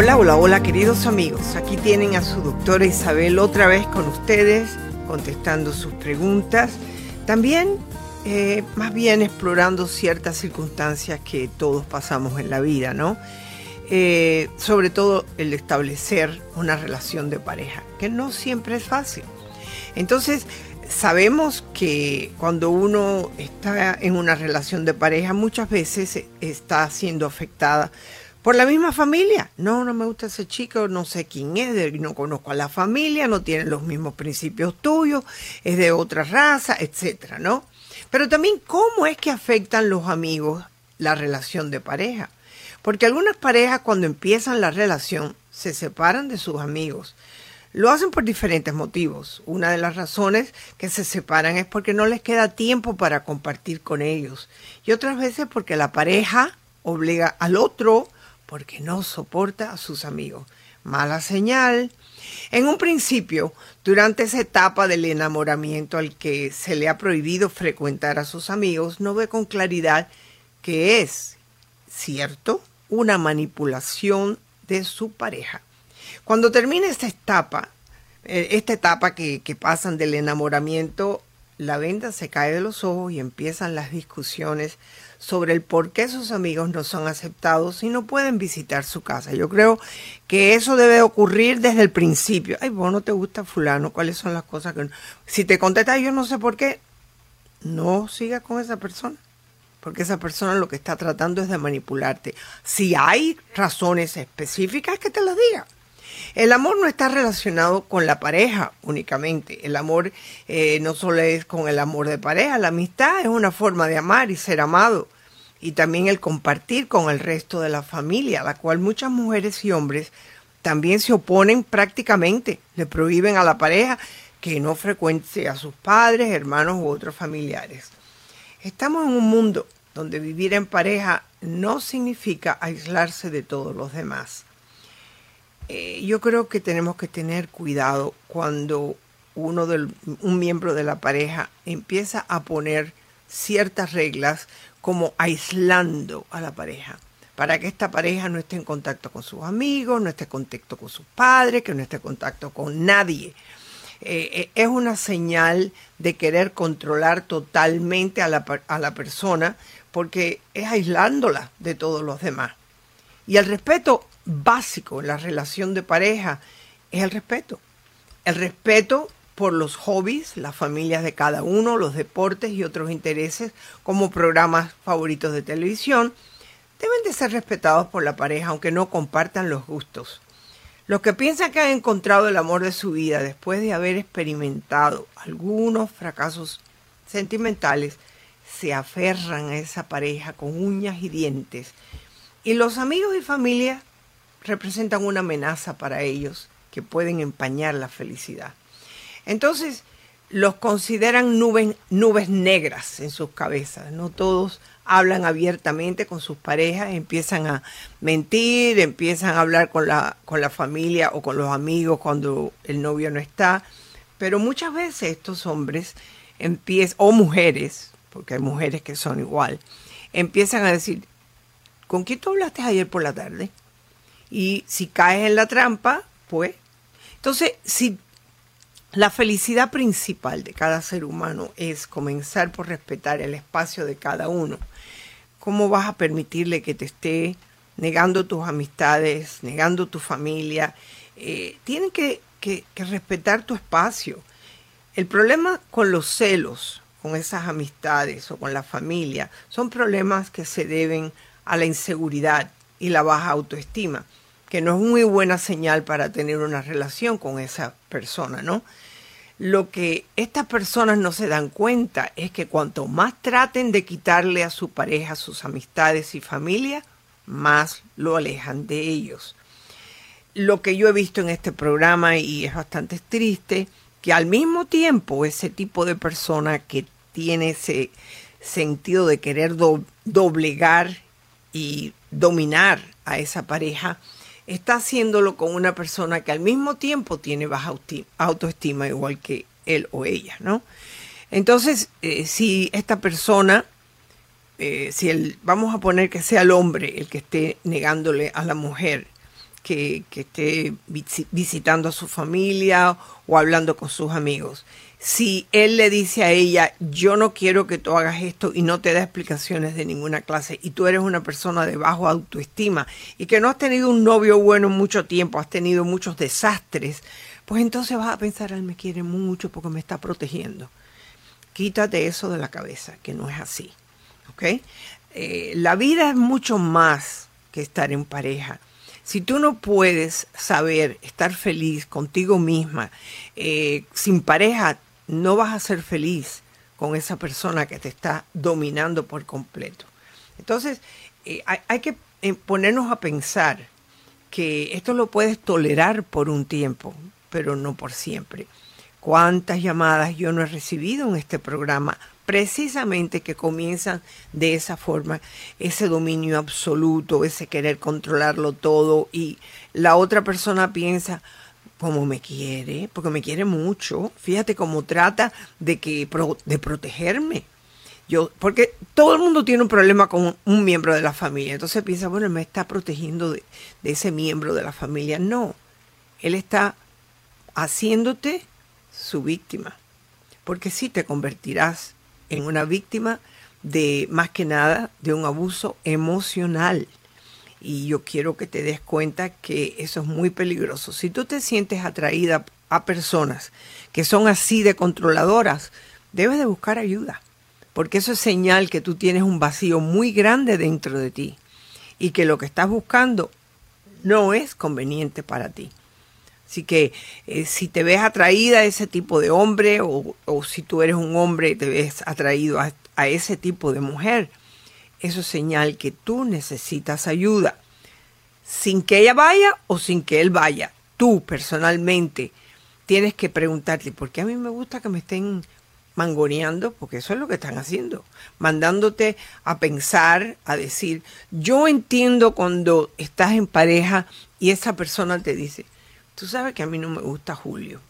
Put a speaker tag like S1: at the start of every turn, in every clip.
S1: Hola, hola, hola queridos amigos. Aquí tienen a su doctora Isabel otra vez con ustedes, contestando sus preguntas. También, eh, más bien explorando ciertas circunstancias que todos pasamos en la vida, ¿no? Eh, sobre todo el establecer una relación de pareja, que no siempre es fácil. Entonces, sabemos que cuando uno está en una relación de pareja, muchas veces está siendo afectada por la misma familia. No, no me gusta ese chico, no sé quién es, no conozco a la familia, no tiene los mismos principios tuyos, es de otra raza, etcétera, ¿no? Pero también cómo es que afectan los amigos la relación de pareja. Porque algunas parejas cuando empiezan la relación se separan de sus amigos. Lo hacen por diferentes motivos. Una de las razones que se separan es porque no les queda tiempo para compartir con ellos. Y otras veces porque la pareja obliga al otro porque no soporta a sus amigos. Mala señal. En un principio, durante esa etapa del enamoramiento al que se le ha prohibido frecuentar a sus amigos, no ve con claridad que es, cierto, una manipulación de su pareja. Cuando termina esta etapa, eh, esta etapa que, que pasan del enamoramiento, la venda se cae de los ojos y empiezan las discusiones sobre el por qué sus amigos no son aceptados y no pueden visitar su casa. Yo creo que eso debe ocurrir desde el principio. Ay, vos no te gusta fulano, ¿cuáles son las cosas que... Si te contesta yo no sé por qué, no sigas con esa persona. Porque esa persona lo que está tratando es de manipularte. Si hay razones específicas, que te las diga. El amor no está relacionado con la pareja únicamente. El amor eh, no solo es con el amor de pareja, la amistad es una forma de amar y ser amado. Y también el compartir con el resto de la familia, a la cual muchas mujeres y hombres también se oponen prácticamente. Le prohíben a la pareja que no frecuente a sus padres, hermanos u otros familiares. Estamos en un mundo donde vivir en pareja no significa aislarse de todos los demás. Eh, yo creo que tenemos que tener cuidado cuando uno del, un miembro de la pareja empieza a poner ciertas reglas como aislando a la pareja para que esta pareja no esté en contacto con sus amigos, no esté en contacto con sus padres, que no esté en contacto con nadie. Eh, eh, es una señal de querer controlar totalmente a la, a la persona porque es aislándola de todos los demás. Y el respeto básico en la relación de pareja es el respeto. El respeto por los hobbies, las familias de cada uno, los deportes y otros intereses como programas favoritos de televisión, deben de ser respetados por la pareja aunque no compartan los gustos. Los que piensan que han encontrado el amor de su vida después de haber experimentado algunos fracasos sentimentales, se aferran a esa pareja con uñas y dientes. Y los amigos y familia representan una amenaza para ellos que pueden empañar la felicidad. Entonces, los consideran nubes, nubes negras en sus cabezas. No todos hablan abiertamente con sus parejas, empiezan a mentir, empiezan a hablar con la, con la familia o con los amigos cuando el novio no está. Pero muchas veces estos hombres empiezan, o mujeres, porque hay mujeres que son igual, empiezan a decir, ¿con quién tú hablaste ayer por la tarde? Y si caes en la trampa, pues... Entonces, si la felicidad principal de cada ser humano es comenzar por respetar el espacio de cada uno, ¿cómo vas a permitirle que te esté negando tus amistades, negando tu familia? Eh, tienen que, que respetar tu espacio. El problema con los celos, con esas amistades o con la familia, son problemas que se deben a la inseguridad y la baja autoestima que no es muy buena señal para tener una relación con esa persona, ¿no? lo que estas personas no se dan cuenta es que cuanto más traten de quitarle a su pareja sus amistades y familia, más lo alejan de ellos. Lo que yo he visto en este programa, y es bastante triste, que al mismo tiempo ese tipo de persona que tiene ese sentido de querer doblegar y dominar a esa pareja, está haciéndolo con una persona que al mismo tiempo tiene baja autoestima, igual que él o ella, ¿no? Entonces, eh, si esta persona, eh, si el, vamos a poner que sea el hombre el que esté negándole a la mujer que, que esté visitando a su familia o hablando con sus amigos, si él le dice a ella, yo no quiero que tú hagas esto y no te da explicaciones de ninguna clase y tú eres una persona de bajo autoestima y que no has tenido un novio bueno mucho tiempo, has tenido muchos desastres, pues entonces vas a pensar, él me quiere mucho porque me está protegiendo. Quítate eso de la cabeza, que no es así. ¿Ok? Eh, la vida es mucho más que estar en pareja. Si tú no puedes saber estar feliz contigo misma, eh, sin pareja, no vas a ser feliz con esa persona que te está dominando por completo. Entonces, eh, hay, que eh, ponernos a pensar que esto lo puedes tolerar por un tiempo, pero no por siempre. ¿Cuántas llamadas yo no he recibido en este programa precisamente que comienzan de esa forma, ese dominio absoluto, ese querer controlarlo todo y la otra persona piensa, como me quiere, porque me quiere mucho. Fíjate cómo trata de que de protegerme. Yo, porque todo el mundo tiene un problema con un miembro de la familia. Entonces piensa, bueno, él me está protegiendo de, de ese miembro de la familia. No, él está haciéndote su víctima. Porque sí te convertirás en una víctima de, más que nada, de un abuso emocional. Y yo quiero que te des cuenta que eso es muy peligroso. Si tú te sientes atraída a personas que son así de controladoras, debes de buscar ayuda, porque eso es señal que tú tienes un vacío muy grande dentro de ti y que lo que estás buscando no es conveniente para ti. Así que eh, si te ves atraída a ese tipo de hombre o, si tú eres un hombre y te ves atraído a ese tipo de mujer, eso es señal que tú necesitas ayuda. Sin que ella vaya o sin que él vaya, tú personalmente tienes que preguntarte, ¿por qué a mí me gusta que me estén mangoneando? Porque eso es lo que están haciendo, mandándote a pensar, a decir, yo entiendo cuando estás en pareja y esa persona te dice, tú sabes que a mí no me gusta Julio,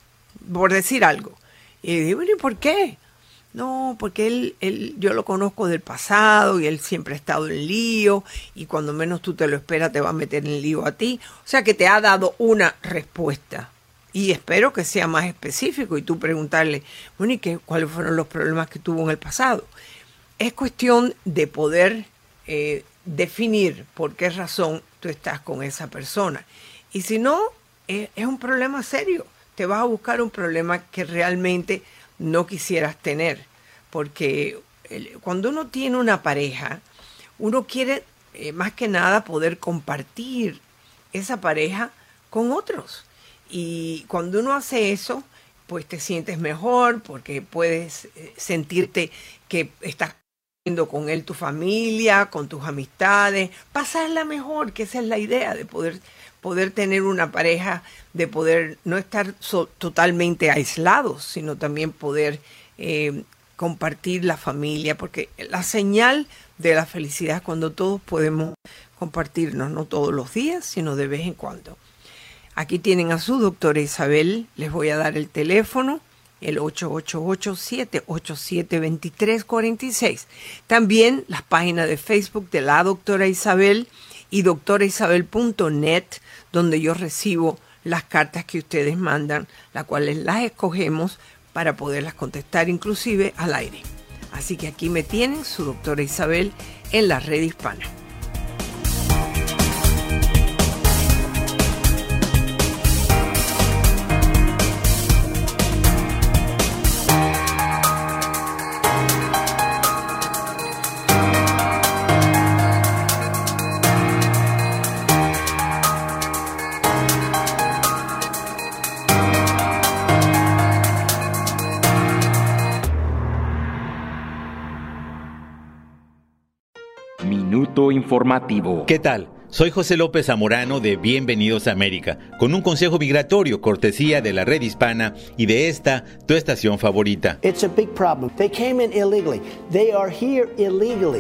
S1: por decir algo. Y digo, ¿y por qué? No, porque él, él, yo lo conozco del pasado y él siempre ha estado en lío y cuando menos tú te lo esperas te va a meter en lío a ti. O sea que te ha dado una respuesta y espero que sea más específico y tú preguntarle, bueno, ¿y qué, cuáles fueron los problemas que tuvo en el pasado? Es cuestión de poder eh, definir por qué razón tú estás con esa persona. Y si no, es un problema serio. Te vas a buscar un problema que realmente no quisieras tener, porque cuando uno tiene una pareja, uno quiere eh, más que nada poder compartir esa pareja con otros. Y cuando uno hace eso, pues te sientes mejor porque puedes eh, sentirte que estás con él tu familia, con tus amistades, pasarla mejor, que esa es la idea de poder poder tener una pareja, de poder no estar totalmente aislados, sino también poder eh, compartir la familia, porque la señal de la felicidad es cuando todos podemos compartirnos, no todos los días, sino de vez en cuando. Aquí tienen a su doctora Isabel, les voy a dar el teléfono, el 888-787-2346. También las páginas de Facebook de la doctora Isabel y doctoraisabel.net, donde yo recibo las cartas que ustedes mandan, las cuales las escogemos para poderlas contestar inclusive al aire. Así que aquí me tienen su doctora Isabel en la red hispana.
S2: Informativo.
S3: ¿Qué tal? Soy José López Zamorano de Bienvenidos a América, con un consejo migratorio cortesía de la red hispana y de esta, tu estación favorita.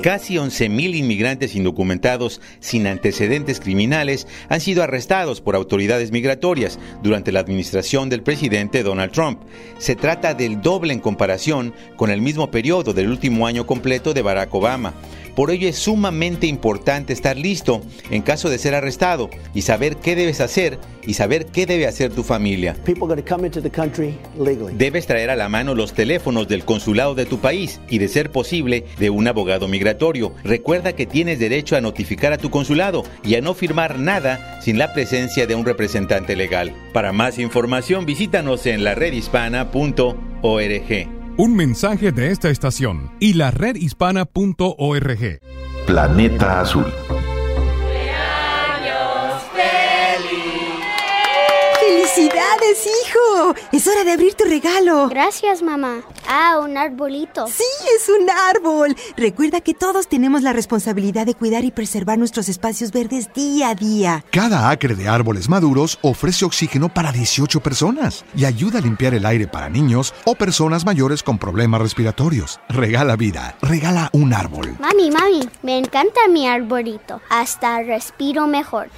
S3: Casi 11.000 inmigrantes indocumentados sin antecedentes criminales han sido arrestados por autoridades migratorias durante la administración del presidente Donald Trump. Se trata del doble en comparación con el mismo periodo del último año completo de Barack Obama. Por ello es sumamente importante estar listo en caso de ser arrestado y saber qué debes hacer y saber qué debe hacer tu familia. Debes traer a la mano los teléfonos del consulado de tu país y de ser posible de un abogado migratorio. Recuerda que tienes derecho a notificar a tu consulado y a no firmar nada sin la presencia de un representante legal. Para más información visítanos en la redhispana.org.
S4: Un mensaje de esta estación y la redhispana.org.
S5: Planeta Azul.
S6: ¡Felicidades, hijo! Es hora de abrir tu regalo.
S7: Gracias, mamá. Ah, un arbolito.
S6: Sí, es un árbol. Recuerda que todos tenemos la responsabilidad de cuidar y preservar nuestros espacios verdes día a día.
S8: Cada acre de árboles maduros ofrece oxígeno para 18 personas y ayuda a limpiar el aire para niños o personas mayores con problemas respiratorios. Regala vida. Regala un árbol.
S7: Mami, mami, me encanta mi arbolito. Hasta respiro mejor.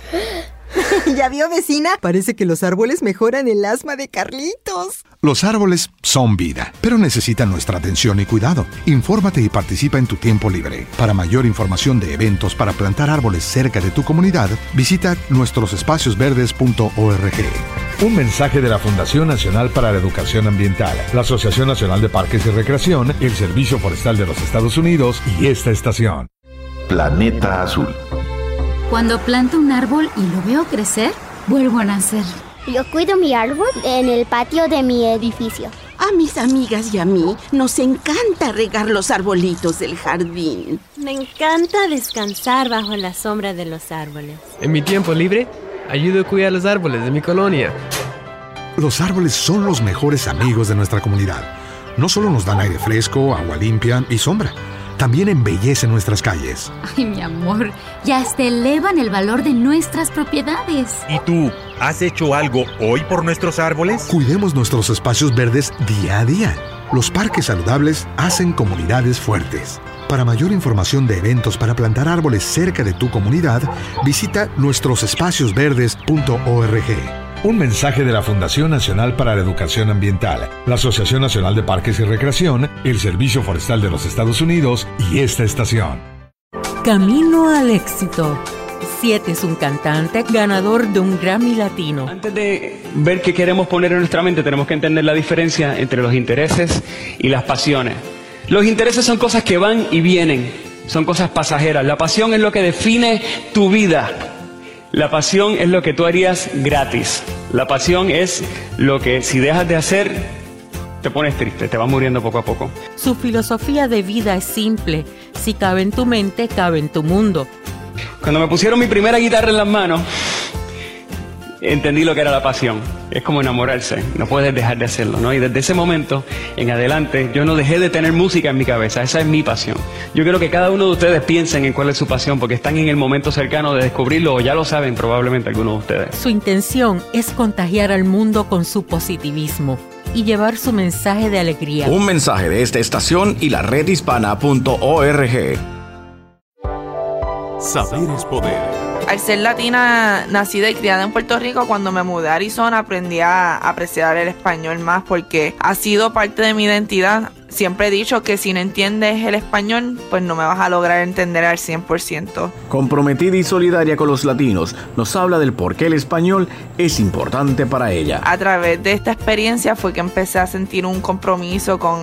S6: ¿Ya vio vecina? Parece que los árboles mejoran el asma de Carlitos.
S8: Los árboles son vida, pero necesitan nuestra atención y cuidado. Infórmate y participa en tu tiempo libre. Para mayor información de eventos para plantar árboles cerca de tu comunidad, visita nuestrosespaciosverdes.org.
S9: Un mensaje de la Fundación Nacional para la Educación Ambiental, la Asociación Nacional de Parques y Recreación, el Servicio Forestal de los Estados Unidos y esta estación.
S5: Planeta Azul.
S10: Cuando planto un árbol y lo veo crecer, vuelvo a nacer.
S7: Yo cuido mi árbol en el patio de mi edificio.
S11: A mis amigas y a mí nos encanta regar los arbolitos del jardín.
S12: Me encanta descansar bajo la sombra de los árboles.
S13: En mi tiempo libre, ayudo a cuidar los árboles de mi colonia.
S8: Los árboles son los mejores amigos de nuestra comunidad. No solo nos dan aire fresco, agua limpia y sombra también embellece nuestras calles.
S10: Ay, mi amor, ya hasta elevan el valor de nuestras propiedades.
S14: ¿Y tú, has hecho algo hoy por nuestros árboles?
S8: Cuidemos nuestros espacios verdes día a día. Los parques saludables hacen comunidades fuertes. Para mayor información de eventos para plantar árboles cerca de tu comunidad, visita nuestrosespaciosverdes.org.
S9: Un mensaje de la Fundación Nacional para la Educación Ambiental, la Asociación Nacional de Parques y Recreación, el Servicio Forestal de los Estados Unidos y esta estación.
S15: Camino al éxito. Siete es un cantante ganador de un Grammy Latino.
S16: Antes de ver qué queremos poner en nuestra mente, tenemos que entender la diferencia entre los intereses y las pasiones. Los intereses son cosas que van y vienen, son cosas pasajeras. La pasión es lo que define tu vida. La pasión es lo que tú harías gratis. La pasión es lo que si dejas de hacer, te pones triste, te vas muriendo poco a poco.
S15: Su filosofía de vida es simple. Si cabe en tu mente, cabe en tu mundo.
S16: Cuando me pusieron mi primera guitarra en las manos, entendí lo que era la pasión. Es como enamorarse, no puedes dejar de hacerlo, ¿no? Y desde ese momento en adelante yo no dejé de tener música en mi cabeza, esa es mi pasión. Yo quiero que cada uno de ustedes piensen en cuál es su pasión, porque están en el momento cercano de descubrirlo o ya lo saben probablemente algunos de ustedes.
S15: Su intención es contagiar al mundo con su positivismo y llevar su mensaje de alegría.
S5: Un mensaje de esta estación y la redhispana.org.
S4: Saber es poder.
S17: Al ser latina, nacida y criada en Puerto Rico, cuando me mudé a Arizona aprendí a apreciar el español más porque ha sido parte de mi identidad siempre he dicho que si no entiendes el español, pues no me vas a lograr entender al 100%.
S5: Comprometida y solidaria con los latinos, nos habla del por qué el español es importante para ella.
S17: A través de esta experiencia fue que empecé a sentir un compromiso con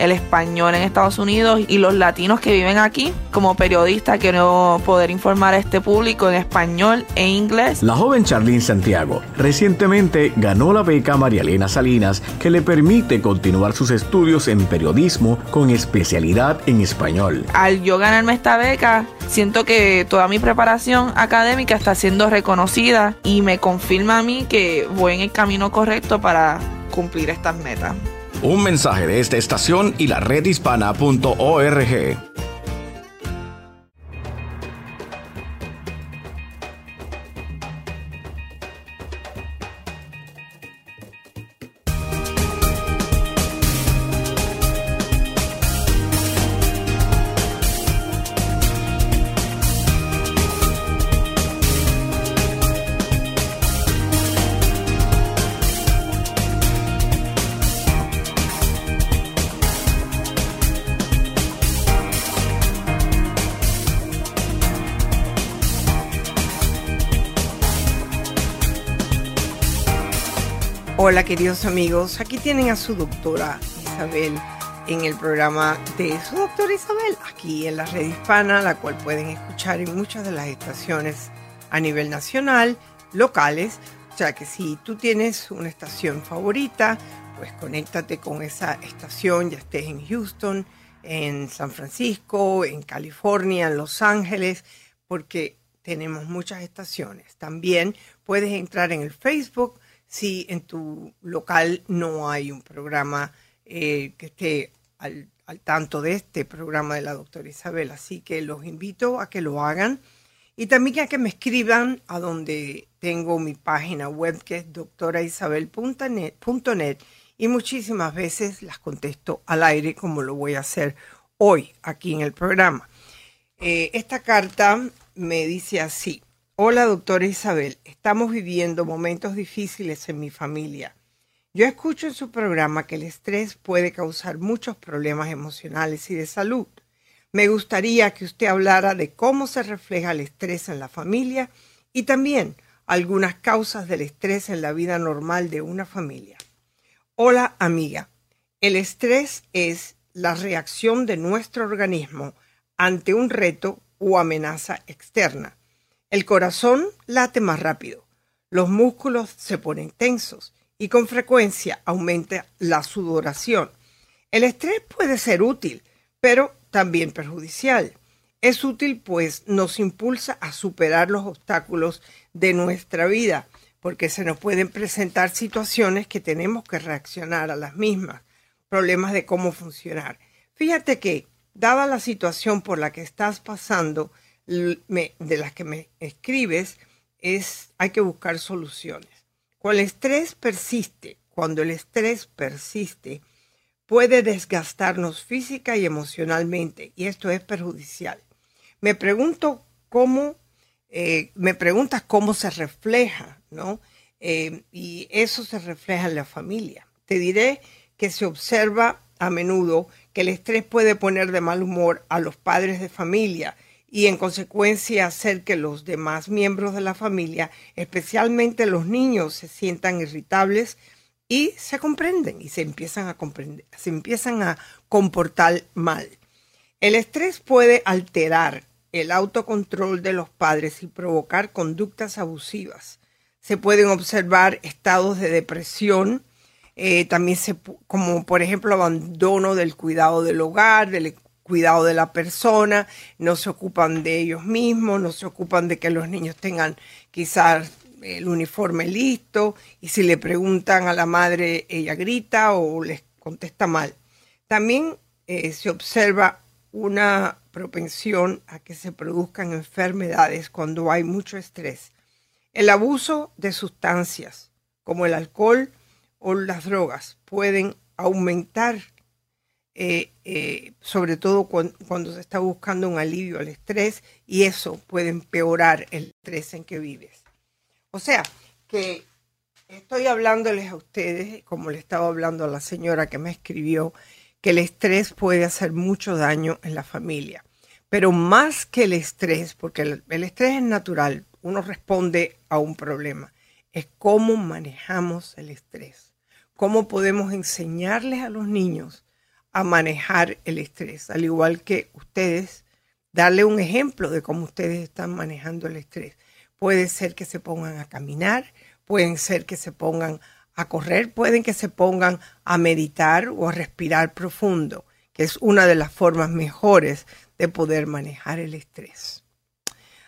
S17: el español en Estados Unidos y los latinos que viven aquí. Como periodista quiero poder informar a este público en español e inglés.
S5: La joven Charlene Santiago recientemente ganó la beca María Elena Salinas que le permite continuar sus estudios en periodismo con especialidad en español.
S17: Al yo ganarme esta beca, siento que toda mi preparación académica está siendo reconocida y me confirma a mí que voy en el camino correcto para cumplir estas metas.
S5: Un mensaje de esta estación y la redhispana.org.
S1: Hola queridos amigos, aquí tienen a su doctora Isabel en el programa de su doctora Isabel, aquí en la red hispana, la cual pueden escuchar en muchas de las estaciones a nivel nacional, locales, o sea que si tú tienes una estación favorita, pues conéctate con esa estación, ya estés en Houston, en San Francisco, en California, en Los Ángeles, porque tenemos muchas estaciones. También puedes entrar en el Facebook si en tu local no hay un programa eh, que esté al, tanto de este programa de la doctora Isabel. Así que los invito a que lo hagan y también a que me escriban a donde tengo mi página web que es doctoraisabel.net y muchísimas veces las contesto al aire como lo voy a hacer hoy aquí en el programa. Eh, esta carta me dice así. Hola, doctora Isabel. Estamos viviendo momentos difíciles en mi familia. Yo escucho en su programa que el estrés puede causar muchos problemas emocionales y de salud. Me gustaría que usted hablara de cómo se refleja el estrés en la familia y también algunas causas del estrés en la vida normal de una familia. Hola amiga, el estrés es la reacción de nuestro organismo ante un reto o amenaza externa. El corazón late más rápido, los músculos se ponen tensos y con frecuencia aumenta la sudoración. El estrés puede ser útil, pero también perjudicial. Es útil pues nos impulsa a superar los obstáculos de nuestra vida, porque se nos pueden presentar situaciones que tenemos que reaccionar a las mismas, problemas de cómo funcionar. Fíjate que, dada la situación por la que estás pasando, de las que me escribes, es hay que buscar soluciones. Cuando el estrés persiste, cuando el estrés persiste, puede desgastarnos física y emocionalmente, y esto es perjudicial. Me pregunto cómo, eh, me preguntas cómo se refleja, ¿no? Eh, y eso se refleja en la familia. Te diré que se observa a menudo que el estrés puede poner de mal humor a los padres de familia y en consecuencia hacer que los demás miembros de la familia, especialmente los niños, se sientan irritables y se comprenden y se empiezan a comprender, se empiezan a comportar mal. El estrés puede alterar el autocontrol de los padres y provocar conductas abusivas. Se pueden observar estados de depresión, eh, también se, como por ejemplo abandono del cuidado del hogar, del cuidado de la persona, no se ocupan de ellos mismos, no se ocupan de que los niños tengan quizás el uniforme listo y si le preguntan a la madre ella grita o les contesta mal. También eh, se observa una propensión a que se produzcan enfermedades cuando hay mucho estrés. El abuso de sustancias como el alcohol o las drogas pueden aumentar eh, eh, sobre todo cuando, se está buscando un alivio al estrés y eso puede empeorar el estrés en que vives. O sea, que estoy hablándoles a ustedes, como le estaba hablando a la señora que me escribió, que el estrés puede hacer mucho daño en la familia. Pero más que el estrés, porque el, el estrés es natural, uno responde a un problema, es cómo manejamos el estrés, cómo podemos enseñarles a los niños a manejar el estrés, al igual que ustedes, darle un ejemplo de cómo ustedes están manejando el estrés. Puede ser que se pongan a caminar, pueden ser que se pongan a correr, pueden que se pongan a meditar o a respirar profundo, que es una de las formas mejores de poder manejar el estrés.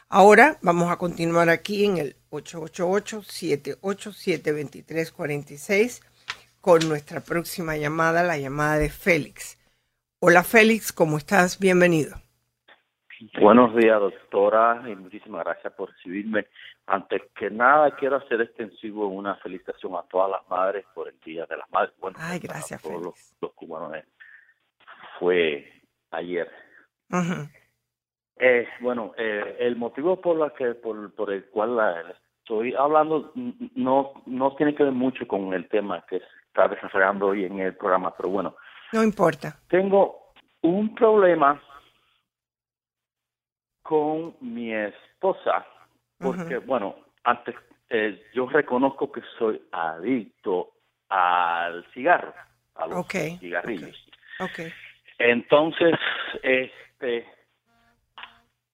S1: Ahora vamos a continuar aquí en el 888-787-2346 con nuestra próxima llamada, la llamada de Félix. Hola Félix, ¿cómo estás? Bienvenido.
S18: Buenos días, doctora, y muchísimas gracias por recibirme. Antes que nada, quiero hacer extensivo una felicitación a todas las madres por el Día de las Madres. Bueno,
S1: Ay, gracias,
S18: a todos los, cubanos. Fue ayer. eh, bueno, eh, el motivo por, la que, por, por el cual la, estoy hablando no, no tiene que ver mucho con el tema que está desarrollando hoy en el programa, pero bueno.
S1: No importa.
S18: Tengo un problema con mi esposa, porque, bueno, antes eh, yo reconozco que soy adicto al cigarro, a los cigarrillos. Entonces, este,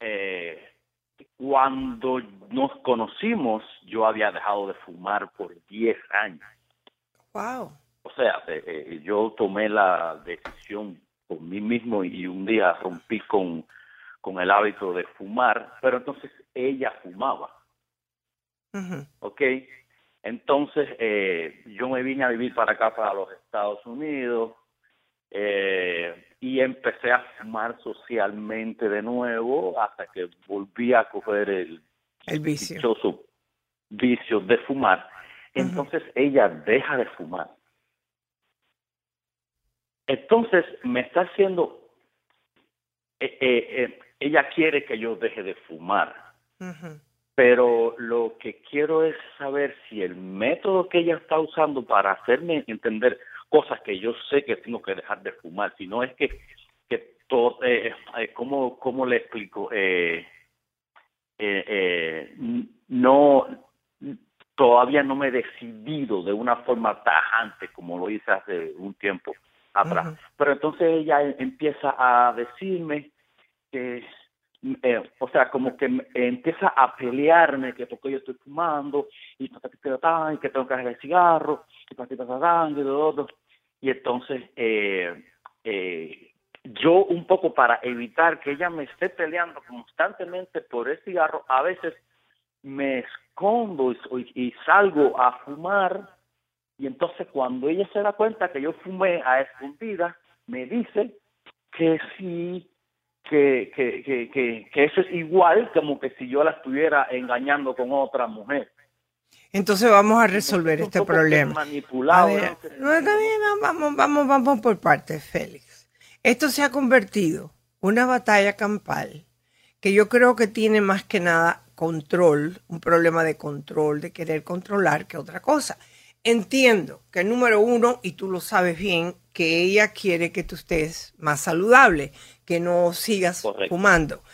S18: eh, cuando nos conocimos, yo había dejado de fumar por 10 años.
S1: Wow.
S18: O sea, eh, eh, yo tomé la decisión por mí mismo y un día rompí con, con el hábito de fumar, pero entonces ella fumaba. ¿Ok? Entonces eh, yo me vine a vivir para acá, para los Estados Unidos, eh, y empecé a fumar socialmente de nuevo hasta que volví a coger el,
S1: el vicio.
S18: vicio de fumar. Entonces ella deja de fumar. Entonces me está haciendo, eh, eh, ella quiere que yo deje de fumar, pero lo que quiero es saber si el método que ella está usando para hacerme entender cosas que yo sé que tengo que dejar de fumar, si no es que, que todo, eh, eh ¿cómo, ¿cómo le explico? Eh, eh, no, todavía no me he decidido de una forma tajante como lo hice hace un tiempo atrás. Pero entonces ella empieza a decirme que eh, o sea, como que empieza a pelearme que porque yo estoy fumando y, que tengo que dejar el cigarro y y todo y entonces eh, eh, yo un poco para evitar que ella me esté peleando constantemente por el cigarro a veces me escondo y, y salgo a fumar y entonces cuando ella se da cuenta que yo fumé a escondida me dice que sí que, que, que, que, eso es igual como que si yo la estuviera engañando con otra mujer.
S1: Entonces vamos a resolver este problema.
S18: Manipulado.
S1: vamos, vamos, vamos por partes, Félix. Esto se ha convertido una batalla campal que yo creo que tiene más que nada control, un problema de control, de querer controlar que otra cosa. Entiendo que número uno, y tú lo sabes bien, que ella quiere que tú estés más saludable, que no sigas fumando.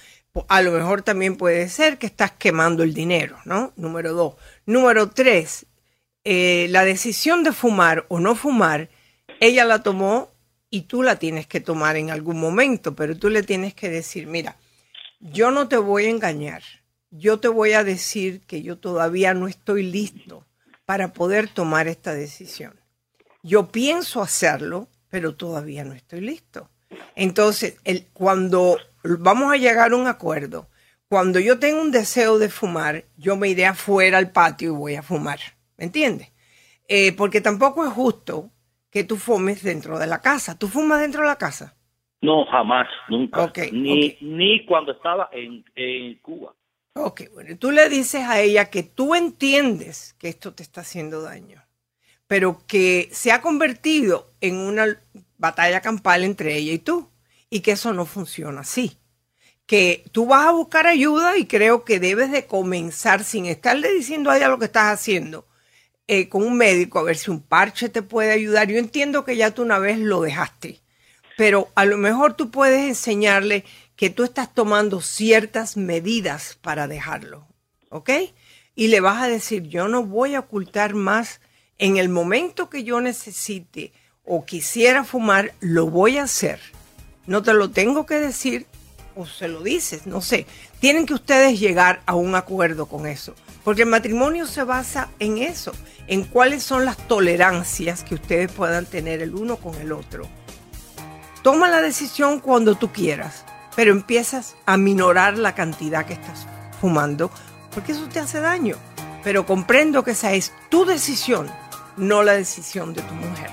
S1: A lo mejor también puede ser que estás quemando el dinero, ¿no? Número dos. Número tres, eh, la decisión de fumar o no fumar, ella la tomó y tú la tienes que tomar en algún momento, pero tú le tienes que decir, mira, yo no te voy a engañar, yo te voy a decir que yo todavía no estoy listo para poder tomar esta decisión. Yo pienso hacerlo, pero todavía no estoy listo. Entonces, el, cuando vamos a llegar a un acuerdo, cuando yo tengo un deseo de fumar, yo me iré afuera al patio y voy a fumar. ¿Me entiendes? Eh, porque tampoco es justo que tú fumes dentro de la casa. ¿Tú fumas dentro de la casa?
S18: No, jamás, nunca. ni, ni cuando estaba en, en Cuba.
S1: Ok, bueno, tú le dices a ella que tú entiendes que esto te está haciendo daño, pero que se ha convertido en una batalla campal entre ella y tú, y que eso no funciona así. Que tú vas a buscar ayuda y creo que debes de comenzar sin estarle diciendo a ella lo que estás haciendo, eh, con un médico a ver si un parche te puede ayudar. Yo entiendo que ya tú una vez lo dejaste, pero a lo mejor tú puedes enseñarle que tú estás tomando ciertas medidas para dejarlo, ¿ok? Y le vas a decir, yo no voy a ocultar más en el momento que yo necesite o quisiera fumar, lo voy a hacer. No te lo tengo que decir o se lo dices, no sé. Tienen que ustedes llegar a un acuerdo con eso, porque el matrimonio se basa en eso, en cuáles son las tolerancias que ustedes puedan tener el uno con el otro. Toma la decisión cuando tú quieras pero empiezas a minorar la cantidad que estás fumando, porque eso te hace daño. Pero comprendo que esa es tu decisión, no la decisión de tu mujer.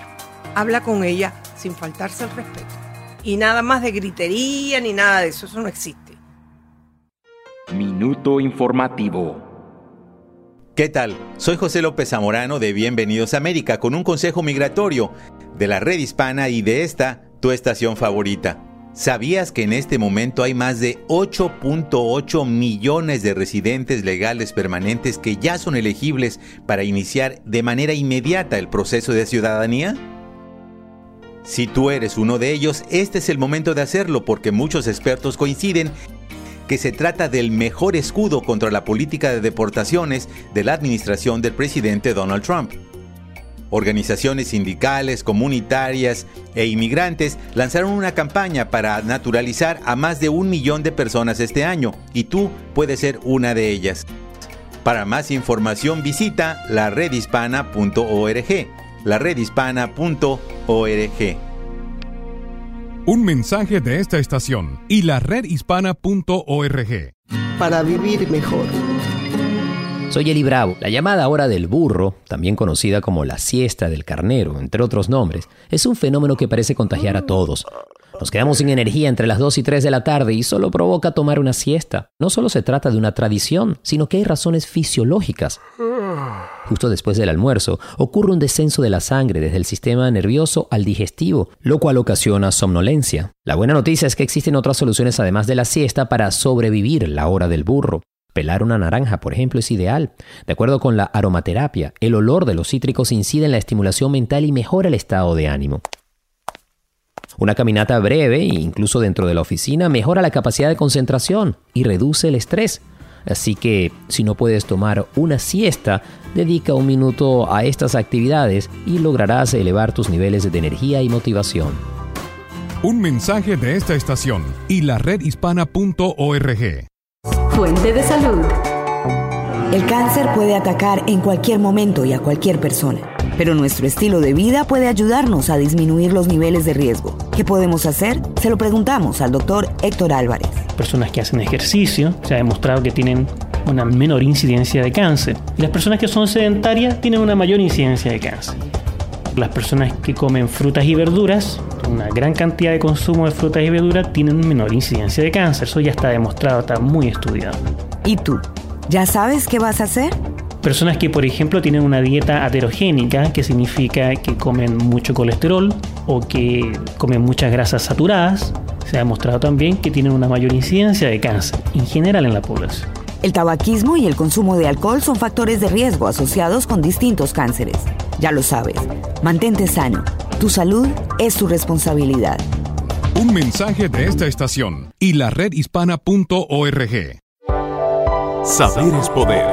S1: Habla con ella sin faltarse el respeto. Y nada más de gritería ni nada de eso, eso no existe.
S2: Minuto informativo.
S3: ¿Qué tal? Soy José López Zamorano de Bienvenidos a América con un consejo migratorio de la red hispana y de esta, tu estación favorita. ¿Sabías que en este momento hay más de 8.8 millones de residentes legales permanentes que ya son elegibles para iniciar de manera inmediata el proceso de ciudadanía? Si tú eres uno de ellos, este es el momento de hacerlo porque muchos expertos coinciden que se trata del mejor escudo contra la política de deportaciones de la administración del presidente Donald Trump. Organizaciones sindicales, comunitarias e inmigrantes lanzaron una campaña para naturalizar a más de un millón de personas este año y tú puedes ser una de ellas. Para más información visita laredhispana.org. laredhispana.org.
S4: Un mensaje de esta estación y la redhispana.org.
S19: Para vivir mejor.
S20: Soy Eli Bravo. La llamada hora del burro, también conocida como la siesta del carnero, entre otros nombres, es un fenómeno que parece contagiar a todos. Nos quedamos sin energía entre las 2 y 3 de la tarde y solo provoca tomar una siesta. No solo se trata de una tradición, sino que hay razones fisiológicas. Justo después del almuerzo ocurre un descenso de la sangre desde el sistema nervioso al digestivo, lo cual ocasiona somnolencia. La buena noticia es que existen otras soluciones además de la siesta para sobrevivir la hora del burro. Pelar una naranja, por ejemplo, es ideal. De acuerdo con la aromaterapia, el olor de los cítricos incide en la estimulación mental y mejora el estado de ánimo. Una caminata breve, incluso dentro de la oficina, mejora la capacidad de concentración y reduce el estrés. Así que si no puedes tomar una siesta, dedica un minuto a estas actividades y lograrás elevar tus niveles de energía y motivación.
S4: Un mensaje de esta estación y la redhispana.org.
S21: Fuente de salud. El cáncer puede atacar en cualquier momento y a cualquier persona, pero nuestro estilo de vida puede ayudarnos a disminuir los niveles de riesgo. ¿Qué podemos hacer? Se lo preguntamos al doctor Héctor Álvarez.
S22: Personas que hacen ejercicio, se ha demostrado que tienen una menor incidencia de cáncer. Y las personas que son sedentarias tienen una mayor incidencia de cáncer. Las personas que comen frutas y verduras, una gran cantidad de consumo de frutas y verduras, tienen menor incidencia de cáncer. Eso ya está demostrado, está muy estudiado.
S21: ¿Y tú? ¿Ya sabes qué vas a hacer?
S22: Personas que, por ejemplo, tienen una dieta aterogénica, que significa que comen mucho colesterol o que comen muchas grasas saturadas, se ha demostrado también que tienen una mayor incidencia de cáncer en general en la población.
S21: El tabaquismo y el consumo de alcohol son factores de riesgo asociados con distintos cánceres. Ya lo sabes, mantente sano. Tu salud es tu responsabilidad.
S4: Un mensaje de esta estación y la redhispana.org.
S5: Saber es poder.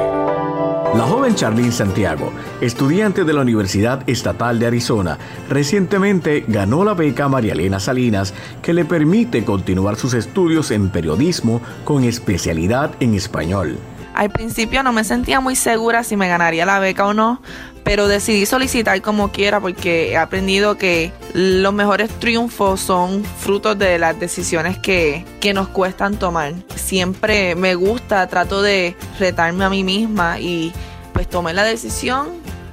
S5: La joven Charlene Santiago, estudiante de la Universidad Estatal de Arizona, recientemente ganó la beca María Elena Salinas que le permite continuar sus estudios en periodismo con especialidad en español.
S17: Al principio no me sentía muy segura si me ganaría la beca o no, pero decidí solicitar como quiera porque he aprendido que los mejores triunfos son frutos de las decisiones que, que nos cuestan tomar. Siempre me gusta, trato de retarme a mí misma y pues tomé la decisión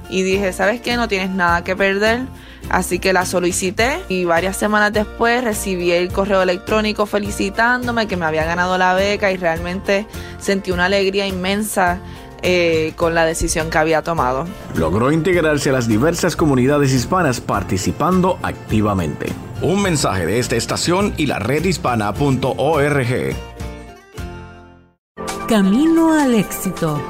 S17: y dije, ¿sabes qué? No tienes nada que perder. Así que la solicité y varias semanas después recibí el correo electrónico felicitándome que me había ganado la beca y realmente sentí una alegría inmensa eh, con la decisión que había tomado.
S5: Logró integrarse a las diversas comunidades hispanas participando activamente. Un mensaje de esta estación y la redhispana.org.
S15: Camino al éxito.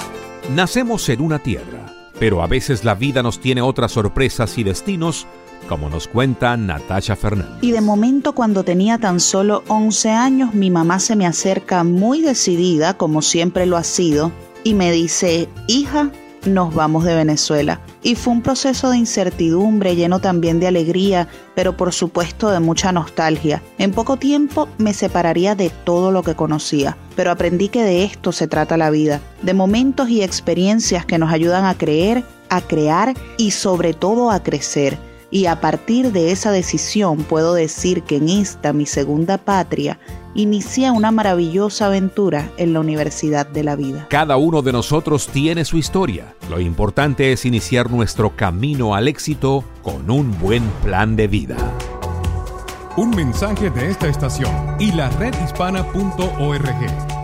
S23: Nacemos en una tierra, pero a veces la vida nos tiene otras sorpresas y destinos como nos cuenta Natasha Fernández.
S24: Y de momento cuando tenía tan solo 11 años, mi mamá se me acerca muy decidida, como siempre lo ha sido, y me dice, hija, nos vamos de Venezuela. Y fue un proceso de incertidumbre, lleno también de alegría, pero por supuesto de mucha nostalgia. En poco tiempo me separaría de todo lo que conocía, pero aprendí que de esto se trata la vida, de momentos y experiencias que nos ayudan a creer, a crear y sobre todo a crecer y a partir de esa decisión puedo decir que en esta, mi segunda patria, inicia una maravillosa aventura en la Universidad de la Vida.
S23: Cada uno de nosotros tiene su historia. Lo importante es iniciar nuestro camino al éxito con un buen plan de vida.
S4: Un mensaje de esta estación y la redhispana.org.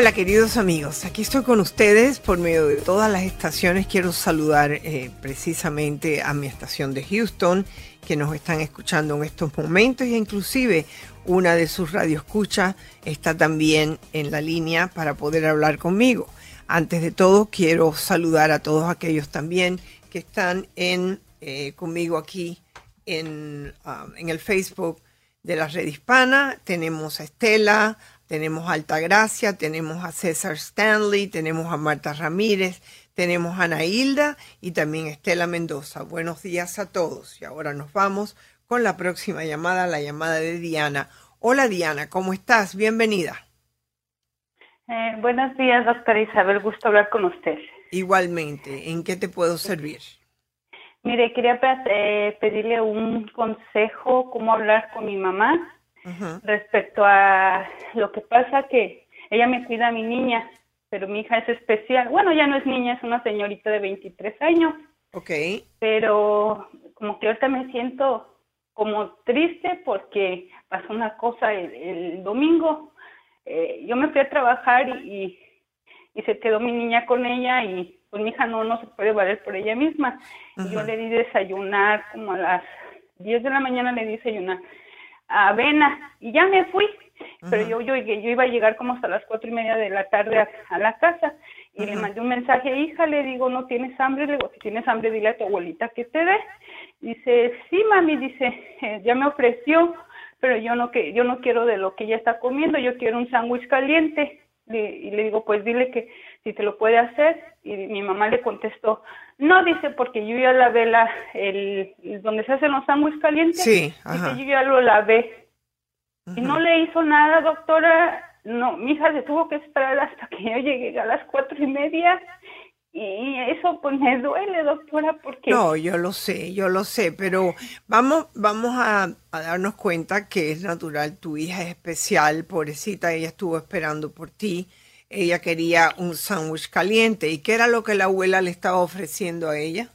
S1: Hola queridos amigos, aquí estoy con ustedes por medio de todas las estaciones. Quiero saludar eh, precisamente a mi estación de Houston, que nos están escuchando en estos momentos e inclusive una de sus radioescuchas está también en la línea para poder hablar conmigo. Antes de todo, quiero saludar a todos aquellos también que están en, eh, conmigo aquí en, um, en el Facebook de la Red Hispana. Tenemos a Estela, tenemos a Altagracia, tenemos a César Stanley, tenemos a Marta Ramírez, tenemos a Ana Hilda y también Estela Mendoza. Buenos días a todos. Y ahora nos vamos con la próxima llamada, la llamada de Diana. Hola Diana, ¿cómo estás? Bienvenida.
S25: Eh, buenos días, doctora Isabel. Gusto hablar con usted.
S1: Igualmente. ¿En qué te puedo servir?
S25: Mire, quería eh, pedirle un consejo, cómo hablar con mi mamá respecto a lo que pasa que ella me cuida a mi niña, pero mi hija es especial. Bueno, ya no es niña, es una señorita de 23 años.
S1: Ok.
S25: Pero como que ahorita me siento como triste porque pasó una cosa el, domingo. Eh, yo me fui a trabajar y, y se quedó mi niña con ella y pues mi hija no, no se puede valer por ella misma. Y yo le di desayunar como a las 10 de la mañana le di desayunar avena y ya me fui. Pero yo, yo, yo iba a llegar como hasta las cuatro y media de la tarde a, la casa y le mandé un mensaje, hija, le digo, ¿no tienes hambre? Le digo, si tienes hambre, dile a tu abuelita que te dé. Dice, sí, mami, dice, eh, ya me ofreció, pero yo no, que, yo no quiero de lo que ella está comiendo, yo quiero un sándwich caliente. y le digo, pues dile que si te lo puede hacer. Y mi mamá le contestó, no, dice, porque yo ya lavé la, el, donde se hacen los sándwiches calientes.
S1: Sí,
S25: ajá. yo ya lo lavé. Y no le hizo nada, doctora. No, mi hija se tuvo que esperar hasta que yo llegué a las cuatro y media. Y eso pues me duele, doctora, porque...
S1: No, yo lo sé, yo lo sé, pero vamos, vamos a, a darnos cuenta que es natural, tu hija es especial, pobrecita, ella estuvo esperando por ti ella quería un sándwich caliente. ¿Y qué era lo que la abuela le estaba ofreciendo a ella?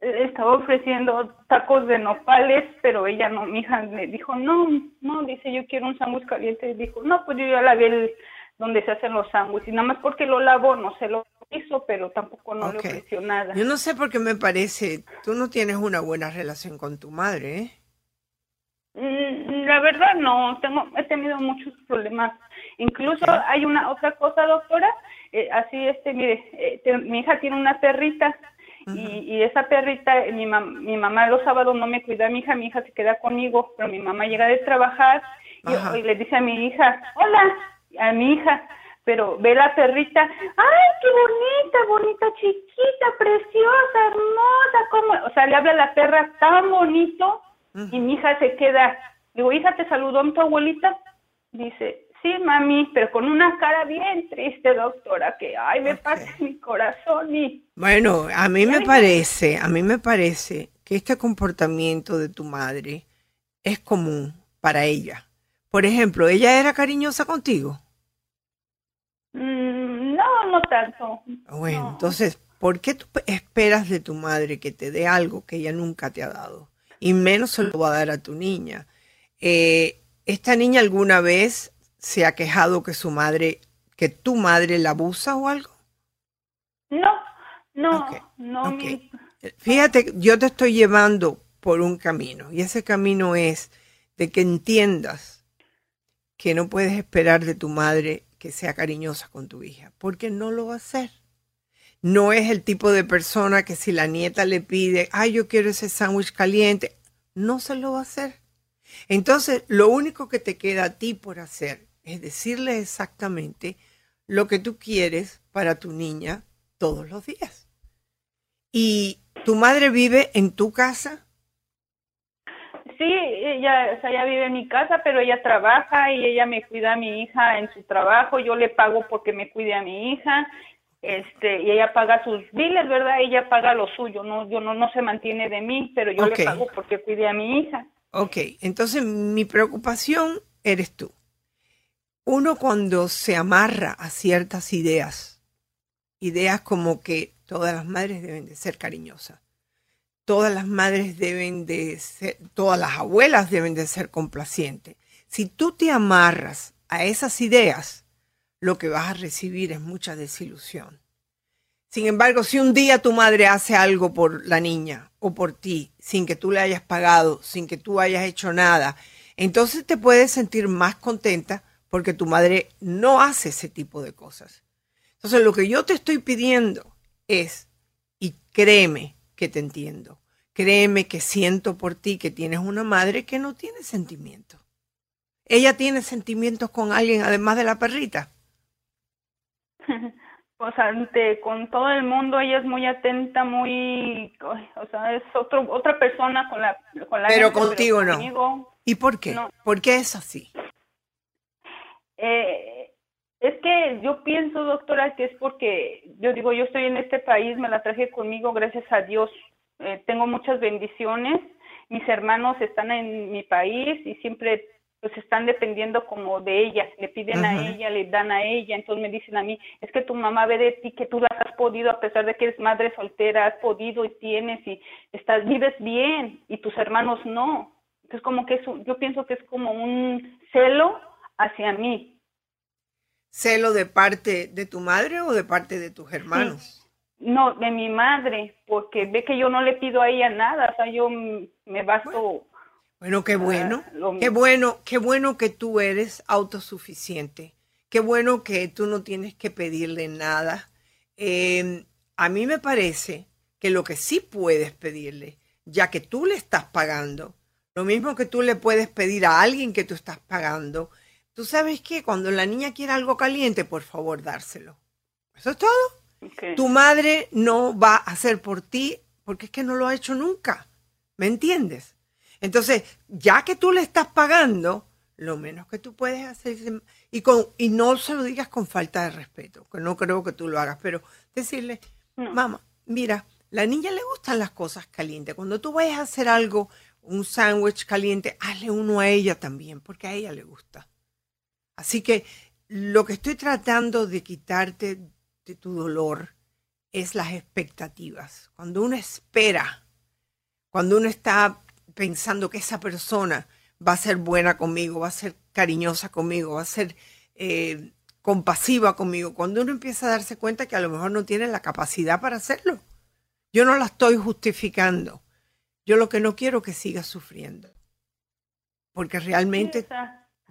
S25: Le estaba ofreciendo tacos de nopales, pero ella no, mi hija le dijo, no, no, dice, yo quiero un sándwich caliente. Y dijo, no, pues yo ya la vi el, donde se hacen los sándwiches. Y nada más porque lo lavo, no se lo hizo, pero tampoco no le ofreció nada.
S1: Yo no sé por qué me parece, tú no tienes una buena relación con tu madre, ¿eh?
S25: Mm, la verdad no, tengo, he tenido muchos problemas. Incluso hay una otra cosa, doctora, eh, así este, mire, eh, mi hija tiene una perrita y, y, esa perrita, mi, mi mamá los sábados no me cuida a mi hija, mi hija se queda conmigo, pero mi mamá llega de trabajar y, le dice a mi hija, hola, a mi hija, pero ve la perrita, ay, qué bonita, bonita, chiquita, preciosa, hermosa, como, o sea, le habla a la perra tan bonito y mi hija se queda, digo, hija, ¿te saludó tu abuelita? Dice, sí, mami, pero con una cara bien triste, doctora, que, ay, me pasa mi corazón y...
S1: Bueno, a mí me parece, a mí me parece que este comportamiento de tu madre es común para ella. Por ejemplo, ¿ella era cariñosa contigo?
S25: Mm, no, no tanto.
S1: Bueno, entonces, ¿por qué tú esperas de tu madre que te dé algo que ella nunca te ha dado? y menos se lo va a dar a tu niña. Eh, ¿Esta niña alguna vez se ha quejado que su madre, que tu madre la abusa o algo?
S25: No, no, no.
S1: Fíjate, yo te estoy llevando por un camino y ese camino es de que entiendas que no puedes esperar de tu madre que sea cariñosa con tu hija, porque no lo va a hacer no es el tipo de persona que si la nieta le pide, ay, yo quiero ese sándwich caliente, no se lo va a hacer. Entonces, lo único que te queda a ti por hacer es decirle exactamente lo que tú quieres para tu niña todos los días. ¿Y tu madre vive en tu casa?
S25: Sí, ella, ella vive en mi casa, pero ella trabaja y ella me cuida a mi hija en su trabajo. Yo le pago porque me cuide a mi hija este y ella paga sus biles, ¿verdad? Ella paga lo suyo, no yo no no se mantiene de mí, pero yo le pago porque cuide a mi hija.
S1: Ok, entonces mi preocupación eres tú. Uno cuando se amarra a ciertas ideas, ideas como que todas las madres deben de ser cariñosas, todas las madres deben de ser, todas las abuelas deben de ser complacientes. Si tú te amarras a esas ideas, lo que vas a recibir es mucha desilusión. Sin embargo, si un día tu madre hace algo por la niña o por ti, sin que tú le hayas pagado, sin que tú hayas hecho nada, entonces te puedes sentir más contenta porque tu madre no hace ese tipo de cosas. Entonces, lo que yo te estoy pidiendo es, y créeme que te entiendo, créeme que siento por ti que tienes una madre que no tiene sentimientos. ¿Ella tiene sentimientos con alguien además de la perrita?
S25: Pues ante, con todo el mundo ella es muy atenta, muy, o sea, es otro, otra persona con la, con la
S1: Pero contigo no. ¿Y por qué? ¿Por qué es así?
S25: Eh, es que yo pienso, doctora, que es porque, yo digo, yo estoy en este país, me la traje conmigo, gracias a Dios, eh, tengo muchas bendiciones, mis hermanos están en mi país y siempre pues están dependiendo como de ella, le piden a ella, le dan a ella, entonces me dicen a mí, es que tu mamá ve de ti que tú las has podido, a pesar de que eres madre soltera, has podido y tienes y estás, vives bien y tus hermanos no. Entonces como que es, yo pienso que es como un celo hacia mí.
S1: ¿Celo de parte de tu madre o de parte de tus hermanos?
S25: No, de mi madre, porque ve que yo no le pido a ella nada, o sea, yo me basto...
S1: Bueno, qué bueno, qué bueno, qué bueno que tú eres autosuficiente, qué bueno que tú no tienes que pedirle nada. Em, a mí me parece que lo que sí puedes pedirle, ya que tú le estás pagando, lo mismo que tú le puedes pedir a alguien que tú estás pagando, tú sabes que cuando la niña quiere algo caliente, por favor, dárselo. Eso es todo. Tu madre no va a hacer por ti porque es que no lo ha hecho nunca. ¿Me entiendes? Entonces, ya que tú le estás pagando, lo menos que tú puedes hacer, y, con, y no se lo digas con falta de respeto, que no creo que tú lo hagas, pero decirle, mamá, mira, la niña le gustan las cosas calientes. Cuando tú vayas a hacer algo, un sándwich caliente, hazle uno a ella también, porque a ella le gusta. Así que lo que estoy tratando de quitarte de tu dolor es las expectativas. Cuando uno espera, cuando uno está pensando que esa persona va a ser buena conmigo, va a ser cariñosa conmigo, va a ser eh, compasiva conmigo, cuando uno empieza a darse cuenta que a lo mejor no tiene la capacidad para hacerlo. Yo no la estoy justificando. Yo lo que no quiero es que siga sufriendo. Porque realmente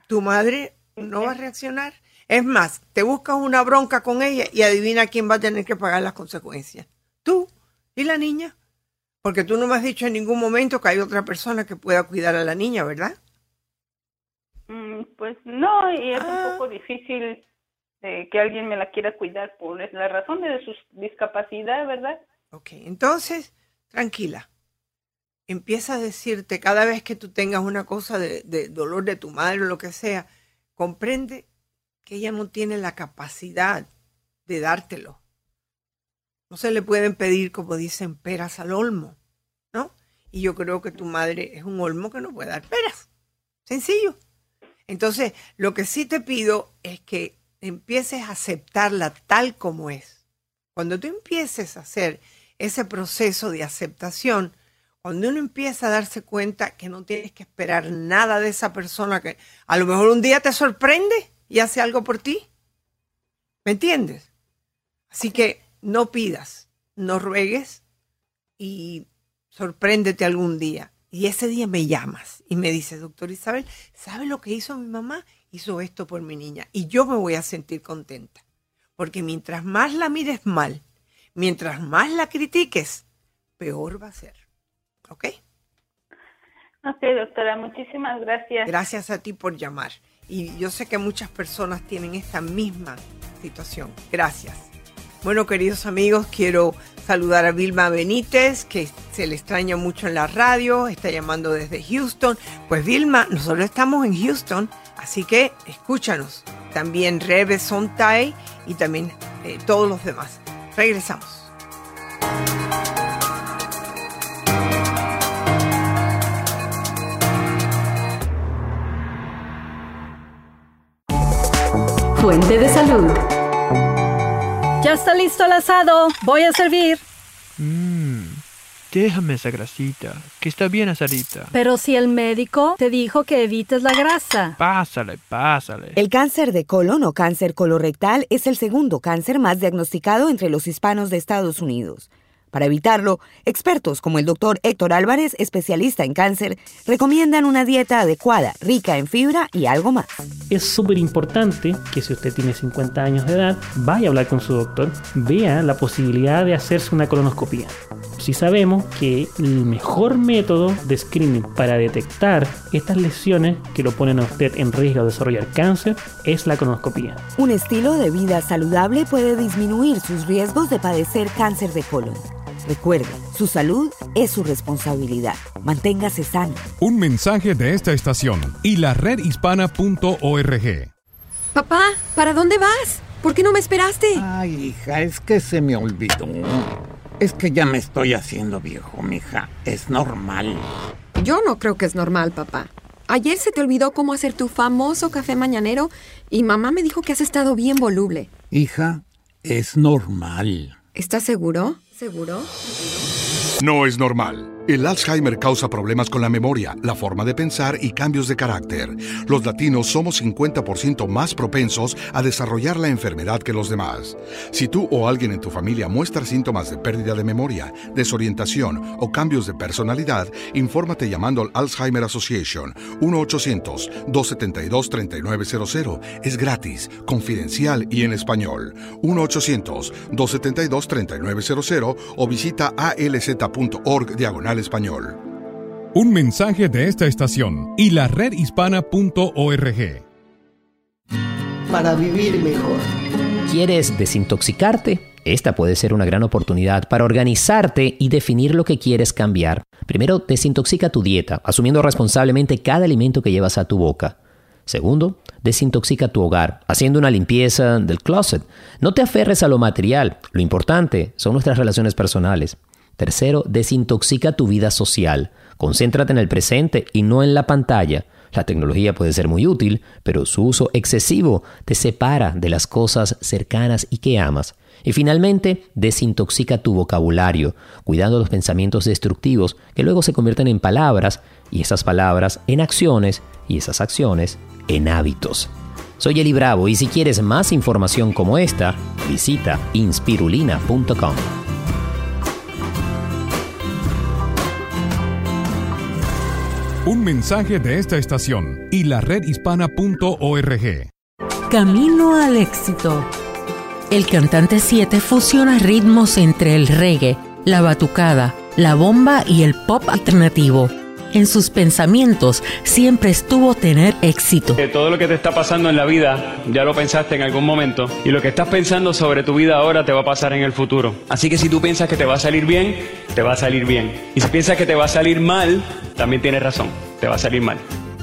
S1: tu madre no va a reaccionar. Es más, te buscas una bronca con ella y adivina quién va a tener que pagar las consecuencias. Tú y la niña. Porque tú no me has dicho en ningún momento que hay otra persona que pueda cuidar a la niña, ¿verdad?
S25: Mm, pues no, y es un ah. poco difícil eh, que alguien me la quiera cuidar por la razón de su discapacidad, ¿verdad?
S1: Ok, entonces, tranquila. Empieza a decirte cada vez que tú tengas una cosa de, de dolor de tu madre o lo que sea, comprende que ella no tiene la capacidad de dártelo. No se le pueden pedir, como dicen, peras al olmo, ¿no? Y yo creo que tu madre es un olmo que no puede dar peras. Sencillo. Entonces, lo que sí te pido es que empieces a aceptarla tal como es. Cuando tú empieces a hacer ese proceso de aceptación, cuando uno empieza a darse cuenta que no tienes que esperar nada de esa persona que a lo mejor un día te sorprende y hace algo por ti. ¿Me entiendes? Así que no pidas, no ruegues y sorpréndete algún día. Y ese día me llamas y me dices, doctor Isabel, ¿sabe lo que hizo mi mamá? Hizo esto por mi niña y yo me voy a sentir contenta. Porque mientras más la mires mal, mientras más la critiques, peor va a ser. ¿Ok?
S25: Ok, doctora, muchísimas gracias.
S1: Gracias a ti por llamar. Y yo sé que muchas personas tienen esta misma situación. Gracias. Bueno, queridos amigos, quiero saludar a Vilma Benítez, que se le extraña mucho en la radio, está llamando desde Houston. Pues Vilma, nosotros estamos en Houston, así que escúchanos. También Rebe Sontay y también eh, todos los demás. Regresamos.
S26: Fuente de salud
S27: ya está listo el asado. Voy a servir.
S28: Mmm. Déjame esa grasita, que está bien asadita.
S27: Pero si el médico te dijo que evites la grasa.
S28: Pásale, pásale.
S21: El cáncer de colon o cáncer colorectal es el segundo cáncer más diagnosticado entre los hispanos de Estados Unidos. Para evitarlo, expertos como el doctor Héctor Álvarez, especialista en cáncer, recomiendan una dieta adecuada, rica en fibra y algo más.
S22: Es súper importante que si usted tiene 50 años de edad, vaya a hablar con su doctor, vea la posibilidad de hacerse una colonoscopia. Si sabemos que el mejor método de screening para detectar estas lesiones que lo ponen a usted en riesgo de desarrollar cáncer es la colonoscopia.
S21: Un estilo de vida saludable puede disminuir sus riesgos de padecer cáncer de colon. Recuerde, su salud es su responsabilidad. Manténgase sano.
S4: Un mensaje de esta estación y la redhispana.org.
S29: Papá, ¿para dónde vas? ¿Por qué no me esperaste?
S30: Ay, hija, es que se me olvidó. Es que ya me estoy haciendo viejo, mija. Es normal.
S29: Yo no creo que es normal, papá. Ayer se te olvidó cómo hacer tu famoso café mañanero y mamá me dijo que has estado bien voluble.
S30: Hija, es normal.
S29: ¿Estás seguro? ¿Seguro?
S31: No es normal. El Alzheimer causa problemas con la memoria, la forma de pensar y cambios de carácter. Los latinos somos 50% más propensos a desarrollar la enfermedad que los demás. Si tú o alguien en tu familia muestra síntomas de pérdida de memoria, desorientación o cambios de personalidad, infórmate llamando al Alzheimer Association 1-800-272-3900. Es gratis, confidencial y en español. 1-800-272-3900 o visita alz.org diagonal español.
S4: Un mensaje de esta estación y la redhispana.org.
S19: Para vivir mejor.
S20: ¿Quieres desintoxicarte? Esta puede ser una gran oportunidad para organizarte y definir lo que quieres cambiar. Primero, desintoxica tu dieta, asumiendo responsablemente cada alimento que llevas a tu boca. Segundo, desintoxica tu hogar, haciendo una limpieza del closet. No te aferres a lo material, lo importante son nuestras relaciones personales. Tercero, desintoxica tu vida social. Concéntrate en el presente y no en la pantalla. La tecnología puede ser muy útil, pero su uso excesivo te separa de las cosas cercanas y que amas. Y finalmente, desintoxica tu vocabulario, cuidando los pensamientos destructivos que luego se convierten en palabras y esas palabras en acciones y esas acciones en hábitos. Soy Eli Bravo y si quieres más información como esta, visita inspirulina.com.
S4: Un mensaje de esta estación y la redhispana.org.
S15: Camino al éxito. El cantante 7 fusiona ritmos entre el reggae, la batucada, la bomba y el pop alternativo. En sus pensamientos siempre estuvo tener éxito.
S16: Que todo lo que te está pasando en la vida ya lo pensaste en algún momento y lo que estás pensando sobre tu vida ahora te va a pasar en el futuro. Así que si tú piensas que te va a salir bien, te va a salir bien. Y si piensas que te va a salir mal, también tienes razón, te va a salir mal.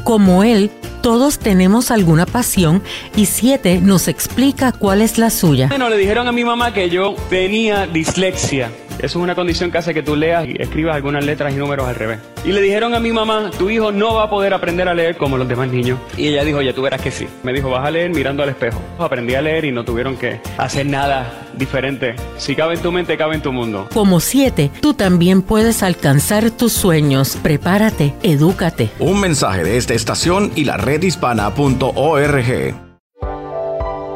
S15: Como él, todos tenemos alguna pasión y Siete nos explica cuál es la suya.
S16: Bueno, le dijeron a mi mamá que yo tenía dislexia. Eso es una condición que hace que tú leas y escribas algunas letras y números al revés. Y le dijeron a mi mamá, tu hijo no va a poder aprender a leer como los demás niños. Y ella dijo, ya tú verás que sí. Me dijo, vas a leer mirando al espejo. Aprendí a leer y no tuvieron que hacer nada diferente. Si cabe en tu mente, cabe en tu mundo.
S15: Como Siete, tú también puedes alcanzar tus sueños. Prepárate, edúcate.
S5: Un mensaje de esta estación y la redhispana.org.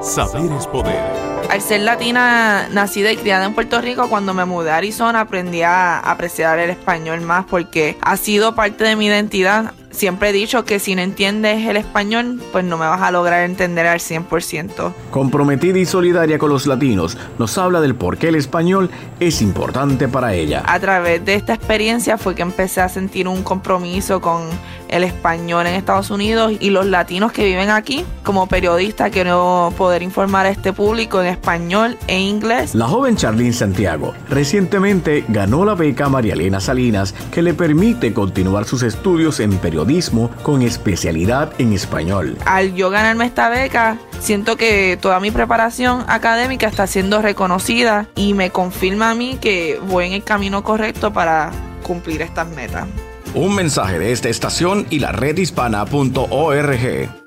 S23: Saber es poder.
S17: Al ser latina, nacida y criada en Puerto Rico, cuando me mudé a Arizona aprendí a apreciar el español más porque ha sido parte de mi identidad. Siempre he dicho que si no entiendes el español, pues no me vas a lograr entender al 100%.
S5: Comprometida y solidaria con los latinos, nos habla del por qué el español es importante para ella.
S17: A través de esta experiencia fue que empecé a sentir un compromiso con el español en Estados Unidos y los latinos que viven aquí. Como periodista quiero poder informar a este público en español e inglés.
S5: La joven Charlene Santiago recientemente ganó la beca María Elena Salinas que le permite continuar sus estudios en periodismo con especialidad en español.
S17: Al yo ganarme esta beca, siento que toda mi preparación académica está siendo reconocida y me confirma a mí que voy en el camino correcto para cumplir estas metas.
S5: Un mensaje de esta estación y la redhispana.org.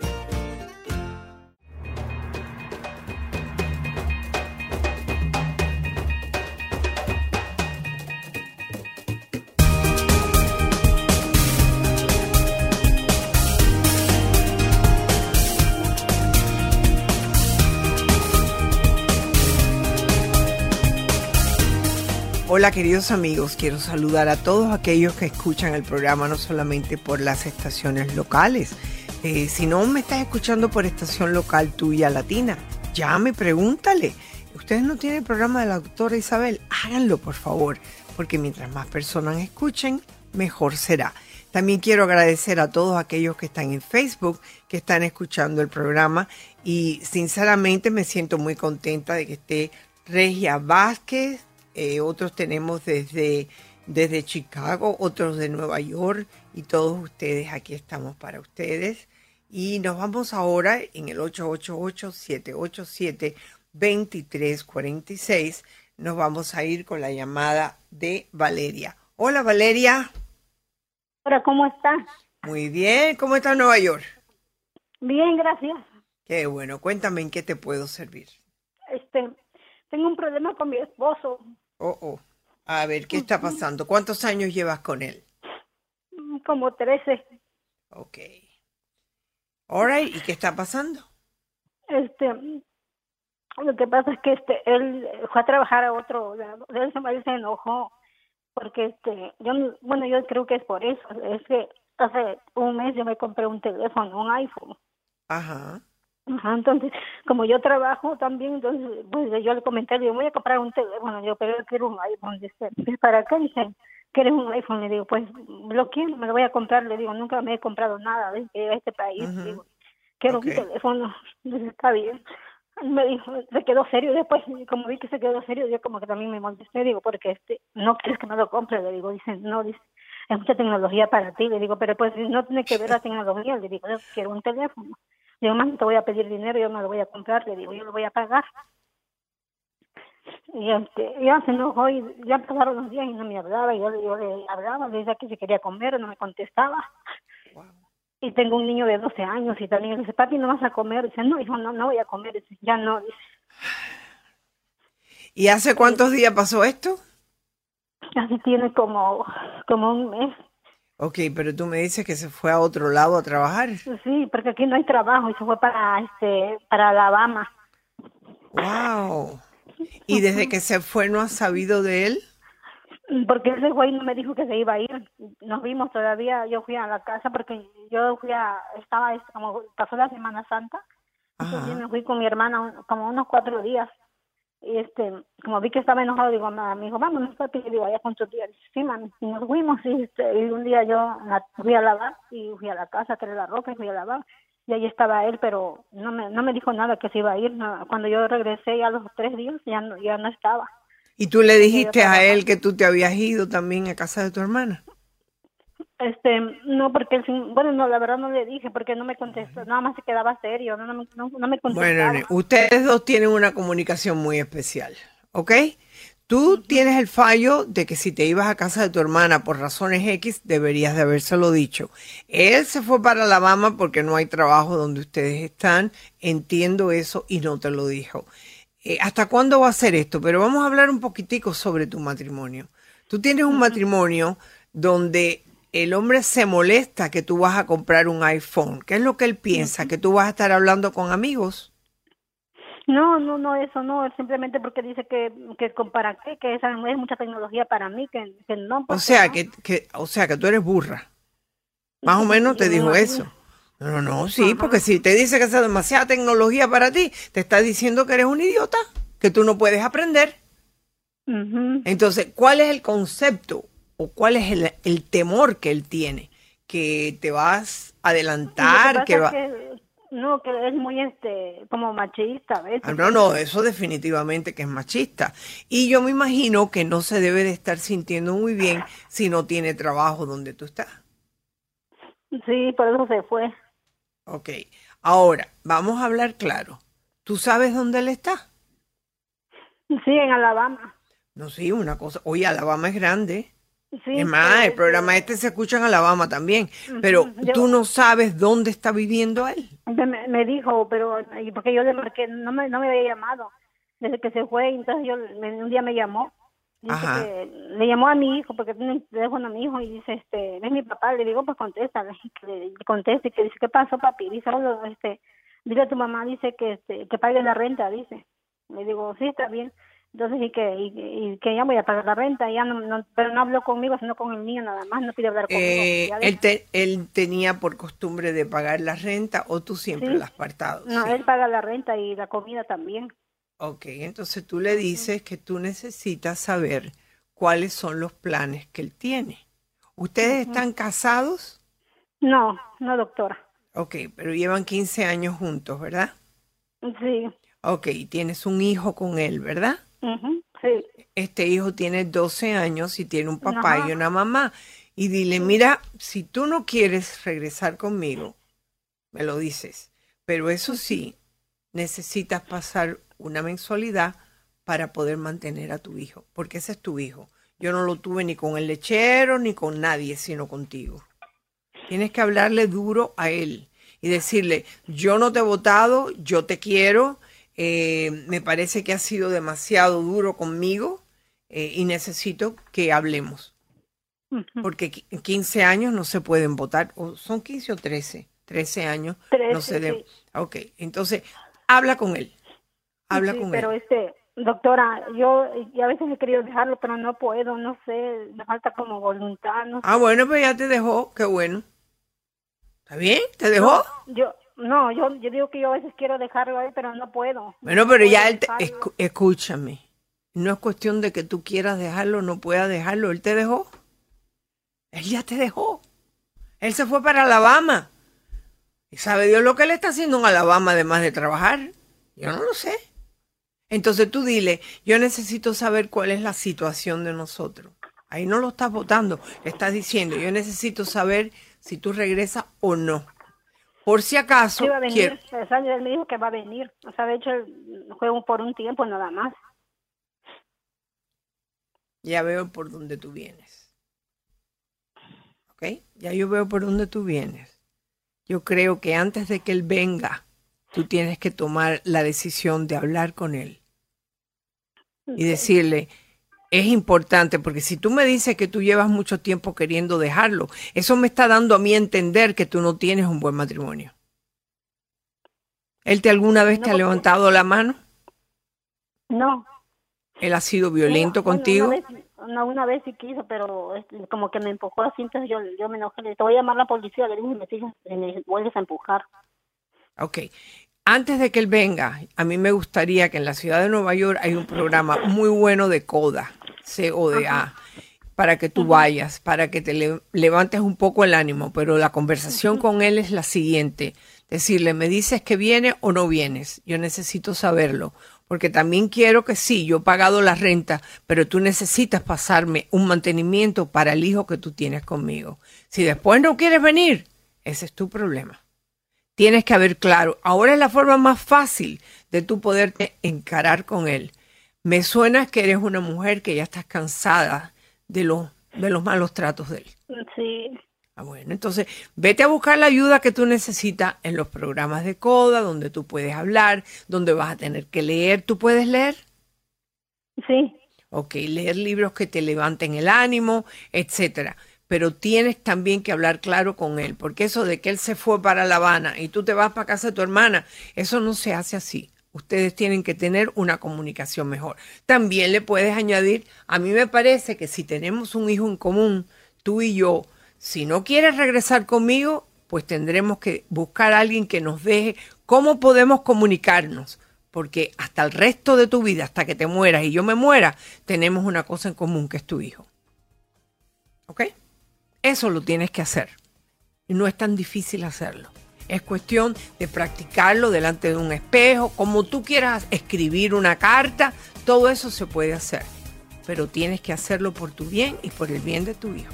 S1: Hola queridos amigos, quiero saludar a todos aquellos que escuchan el programa no solamente por las estaciones locales, eh, si no me estás escuchando por estación local tuya latina, llame, pregúntale. Ustedes no tienen el programa de la doctora Isabel, háganlo por favor, porque mientras más personas escuchen, mejor será. También quiero agradecer a todos aquellos que están en Facebook, que están escuchando el programa y sinceramente me siento muy contenta de que esté Regia Vázquez, eh, otros tenemos desde, desde Chicago, otros de Nueva York y todos ustedes aquí estamos para ustedes. Y nos vamos ahora en el 888-787-2346. Nos vamos a ir con la llamada de Valeria. Hola Valeria.
S32: Hola, ¿cómo estás?
S1: Muy bien, ¿cómo está Nueva York?
S32: Bien, gracias.
S1: Qué bueno, cuéntame en qué te puedo servir.
S32: Este, tengo un problema con mi esposo.
S1: Oh, oh. A ver, ¿qué está pasando? ¿Cuántos años llevas con él?
S32: Como 13.
S1: Ok. Alright, ¿y qué está pasando?
S32: Este, lo que pasa es que este, él fue a trabajar a otro, él se, se enojó porque este, yo, bueno, yo creo que es por eso, es que hace un mes yo me compré un teléfono, un iPhone.
S1: Ajá.
S32: Ajá, entonces, como yo trabajo también, entonces, pues yo le comenté, le digo, voy a comprar un teléfono, yo, pero yo quiero un iPhone, dice, ¿para qué? Dice, ¿quieres un iPhone? Le digo, pues, lo quiero, me lo voy a comprar, le digo, nunca me he comprado nada de este país, digo, quiero un teléfono, dice, está bien me dijo, se quedó serio después, como vi que se quedó serio, yo como que también me molesté, digo, porque este, no quieres que me lo compre, le digo, dice, no, dice, es mucha tecnología para ti, le digo, pero pues no tiene que ver la tecnología, le digo, yo quiero un teléfono, le digo, más te voy a pedir dinero, yo no lo voy a comprar, le digo, yo lo voy a pagar. Y este, ya se enojó y ya pasaron los días y no me hablaba, y yo, yo le hablaba, le decía que se quería comer, no me contestaba y tengo un niño de 12 años y también dice, papi, ¿no vas a comer? Dice, no, hijo, no, no voy a comer. Dice, ya no, dice.
S1: ¿Y hace cuántos días pasó esto?
S32: Así tiene como, como un mes.
S1: Ok, pero tú me dices que se fue a otro lado a trabajar.
S32: Sí, porque aquí no hay trabajo y se fue para, este, para Alabama.
S1: Wow. ¿Y desde que se fue no has sabido de él?
S32: porque ese güey no me dijo que se iba a ir. Nos vimos todavía, yo fui a la casa porque yo fui a, estaba, como pasó la Semana Santa, entonces me fui con mi hermana como unos cuatro días. Y este, como vi que estaba enojado, digo, a mi hijo, vámonos, papi, y digo, vaya con tu tía. sí, mami, y nos fuimos, y, este, y un día yo fui a lavar, y fui a la casa a traer la ropa, y fui a lavar, y ahí estaba él, pero no me, no me dijo nada que se iba a ir. Cuando yo regresé a los tres días, ya no, ya no estaba.
S1: ¿Y tú le dijiste a él que tú te habías ido también a casa de tu hermana?
S32: Este, no, porque, bueno, no, la verdad no le dije porque no me contestó, nada más se quedaba serio, no, no, no, me contestaba.
S1: Bueno, ustedes dos tienen una comunicación muy especial, ¿ok? Tú tienes el fallo de que si te ibas a casa de tu hermana por razones X, deberías de habérselo dicho. Él se fue para Alabama porque no hay trabajo donde ustedes están, entiendo eso y no te lo dijo. Eh, ¿hasta cuándo va a ser esto? Pero vamos a hablar un poquitico sobre tu matrimonio. Tú tienes un matrimonio donde el hombre se molesta que tú vas a comprar un iPhone. ¿Qué es lo que él piensa? ¿Que tú vas a estar hablando con amigos?
S32: No, no, no, eso no, simplemente porque dice que, que para qué, que esa es mucha tecnología para mí, que, no.
S1: O sea, que, que, o sea, que tú eres burra. Más o menos te dijo eso. No, no, sí, porque si te dice que es demasiada tecnología para ti, te está diciendo que eres un idiota, que tú no puedes aprender. Entonces, ¿cuál es el concepto o cuál es el, temor que él tiene? Que te vas a adelantar, que va...
S32: no, que es muy este como machista, ¿ves?
S1: Ah, no, no, eso definitivamente que es machista. Y yo me imagino que no se debe de estar sintiendo muy bien si no tiene trabajo donde tú estás.
S32: Sí, por eso se fue.
S1: Ok, ahora vamos a hablar claro. ¿Tú sabes dónde él está?
S32: Sí, en Alabama.
S1: No, sí, una cosa. Oye, Alabama es grande. Sí, es más, el programa este se escucha en Alabama también. Pero tú no sabes dónde está viviendo él.
S32: Me, dijo, pero porque yo le marqué, no me, no me había llamado desde que se fue. Entonces yo un día me llamó le llamó a mi hijo porque tiene teléfono a mi hijo y dice este es mi papá le digo pues contesta le, conteste que dice qué pasó papi dice oh, este dile a tu mamá dice que este que pague la renta dice le digo sí está bien Entonces, y que, y, que ya voy a pagar la renta, ya no, pero no habló conmigo, sino con el niño nada más, no pide hablar conmigo.
S1: Eh, él, él tenía por costumbre de pagar la renta o tú siempre la has apartado.
S32: No, él paga la renta y la comida también.
S1: Ok, entonces tú le dices que tú necesitas saber cuáles son los planes que él tiene. ¿Ustedes están casados?
S32: No, no, doctora.
S1: Ok, pero llevan 15 años juntos, ¿verdad?
S32: Sí.
S1: Ok, tienes un hijo con él, ¿verdad?
S32: Sí.
S1: Este hijo tiene 12 años y tiene un papá y una mamá. Y dile, mira, si tú no quieres regresar conmigo, me lo dices. Pero eso sí, necesitas pasar una mensualidad para poder mantener a tu hijo, porque ese es tu hijo. Yo no lo tuve ni con el lechero ni con nadie, sino contigo. Tienes que hablarle duro a él y decirle, yo no te he votado, yo te quiero, eh, me parece que has sido demasiado duro conmigo eh, y necesito que hablemos. Porque en 15 años no se pueden votar, o son 15 o 13, 13 años. no se deben. Ok, entonces habla con él. Habla con
S32: pero
S1: él.
S32: este, doctora, yo a veces he querido dejarlo, pero no puedo, no sé, me falta como voluntad. No
S1: ah, bueno, pues ya te dejó, qué bueno. ¿Está bien? ¿Te dejó?
S32: yo, no, yo, yo digo que yo a veces quiero dejarlo ahí, pero no puedo.
S1: Bueno, pero ya él, escúchame. No es cuestión de que tú quieras dejarlo, no puedas dejarlo. Él te dejó. Él ya te dejó. Él se fue para Alabama. Y sabe Dios lo que él está haciendo en Alabama además de trabajar. Yo no lo sé. Entonces tú dile, yo necesito saber cuál es la situación de nosotros. Ahí no lo estás votando, le estás diciendo, yo necesito saber si tú regresas o no. Por si acaso.
S32: va a venir. Él me dijo que va a venir. O sea, de hecho, juego por un tiempo nada más.
S1: Ya veo por dónde tú vienes. ¿Ok? Ya yo veo por dónde tú vienes. Yo creo que antes de que él venga, tú tienes que tomar la decisión de hablar con él. Y decirle, es importante, porque si tú me dices que tú llevas mucho tiempo queriendo dejarlo, eso me está dando a mí entender que tú no tienes un buen matrimonio. ¿Él te alguna vez te ha levantado la mano?
S32: No.
S1: ¿Él ha sido violento contigo?
S32: Una vez, una vez sí quiso, pero como que me empujó así, entonces yo, yo me enojé. Le te voy a llamar a la policía, le dije, me, sigas, me vuelves a empujar.
S1: Ok antes de que él venga, a mí me gustaría que en la ciudad de Nueva York hay un programa muy bueno de CODA, C-O-D-A, para que tú vayas, para que te levantes un poco el ánimo, pero la conversación con él es la siguiente, decirle, ¿me dices que viene o no vienes? Yo necesito saberlo, porque también quiero que sí, yo he pagado la renta, pero tú necesitas pasarme un mantenimiento para el hijo que tú tienes conmigo. Si después no quieres venir, ese es tu problema tienes que haber claro. Ahora es la forma más fácil de tú poderte encarar con él. Me suena que eres una mujer que ya estás cansada de los, de los malos tratos de él.
S32: Sí.
S1: Ah, bueno, entonces vete a buscar la ayuda que tú necesitas en los programas de CODA, donde tú puedes hablar, donde vas a tener que leer. ¿Tú puedes leer?
S32: Sí.
S1: Ok, leer libros que te levanten el ánimo, etcétera pero tienes también que hablar claro con él, porque eso de que él se fue para La Habana y tú te vas para casa de tu hermana, eso no se hace así. Ustedes tienen que tener una comunicación mejor. También le puedes añadir, a mí me parece que si tenemos un hijo en común, tú y yo, si no quieres regresar conmigo, pues tendremos que buscar a alguien que nos deje cómo podemos comunicarnos, porque hasta el resto de tu vida, hasta que te mueras y yo me muera, tenemos una cosa en común que es tu hijo. ¿Ok? Eso lo tienes que hacer. Y no es tan difícil hacerlo. Es cuestión de practicarlo delante de un espejo, como tú quieras escribir una carta, todo eso se puede hacer. Pero tienes que hacerlo por tu bien y por el bien de tu hijo.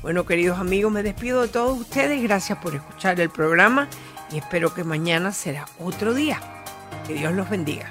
S1: Bueno, queridos amigos, me despido de todos ustedes. Gracias por escuchar el programa y espero que mañana será otro día. Que Dios los bendiga.